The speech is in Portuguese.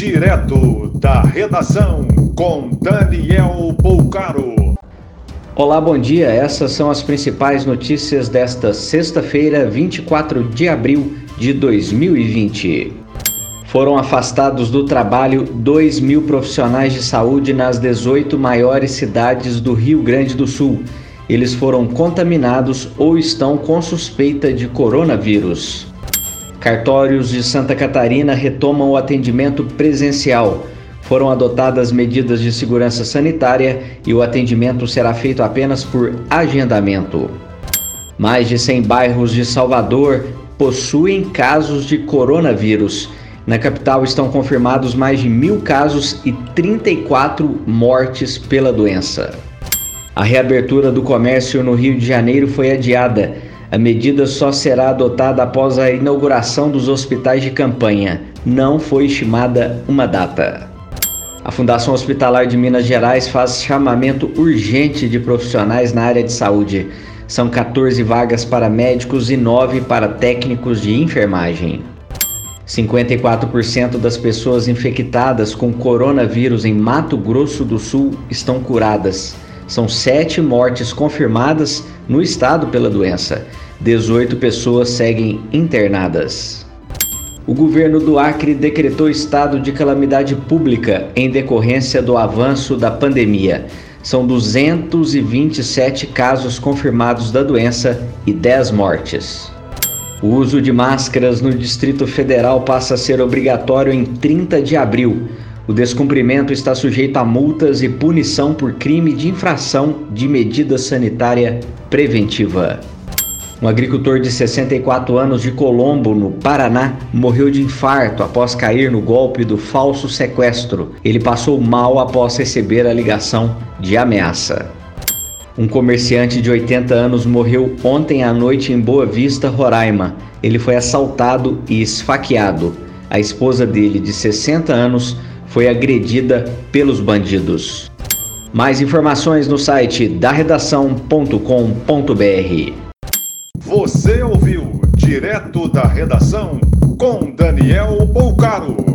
Direto da redação com Daniel Poucaro. Olá, bom dia. Essas são as principais notícias desta sexta-feira, 24 de abril de 2020. Foram afastados do trabalho 2 mil profissionais de saúde nas 18 maiores cidades do Rio Grande do Sul. Eles foram contaminados ou estão com suspeita de coronavírus. Cartórios de Santa Catarina retomam o atendimento presencial. Foram adotadas medidas de segurança sanitária e o atendimento será feito apenas por agendamento. Mais de 100 bairros de Salvador possuem casos de coronavírus. Na capital estão confirmados mais de mil casos e 34 mortes pela doença. A reabertura do comércio no Rio de Janeiro foi adiada. A medida só será adotada após a inauguração dos hospitais de campanha. Não foi estimada uma data. A Fundação Hospitalar de Minas Gerais faz chamamento urgente de profissionais na área de saúde. São 14 vagas para médicos e 9 para técnicos de enfermagem. 54% das pessoas infectadas com coronavírus em Mato Grosso do Sul estão curadas. São sete mortes confirmadas no estado pela doença. 18 pessoas seguem internadas. O governo do Acre decretou estado de calamidade pública em decorrência do avanço da pandemia. São 227 casos confirmados da doença e 10 mortes. O uso de máscaras no Distrito Federal passa a ser obrigatório em 30 de abril. O descumprimento está sujeito a multas e punição por crime de infração de medida sanitária preventiva. Um agricultor de 64 anos de Colombo, no Paraná, morreu de infarto após cair no golpe do falso sequestro. Ele passou mal após receber a ligação de ameaça. Um comerciante de 80 anos morreu ontem à noite em Boa Vista, Roraima. Ele foi assaltado e esfaqueado. A esposa dele, de 60 anos, foi agredida pelos bandidos. Mais informações no site daredação.com.br. Você ouviu direto da redação com Daniel Poucaro.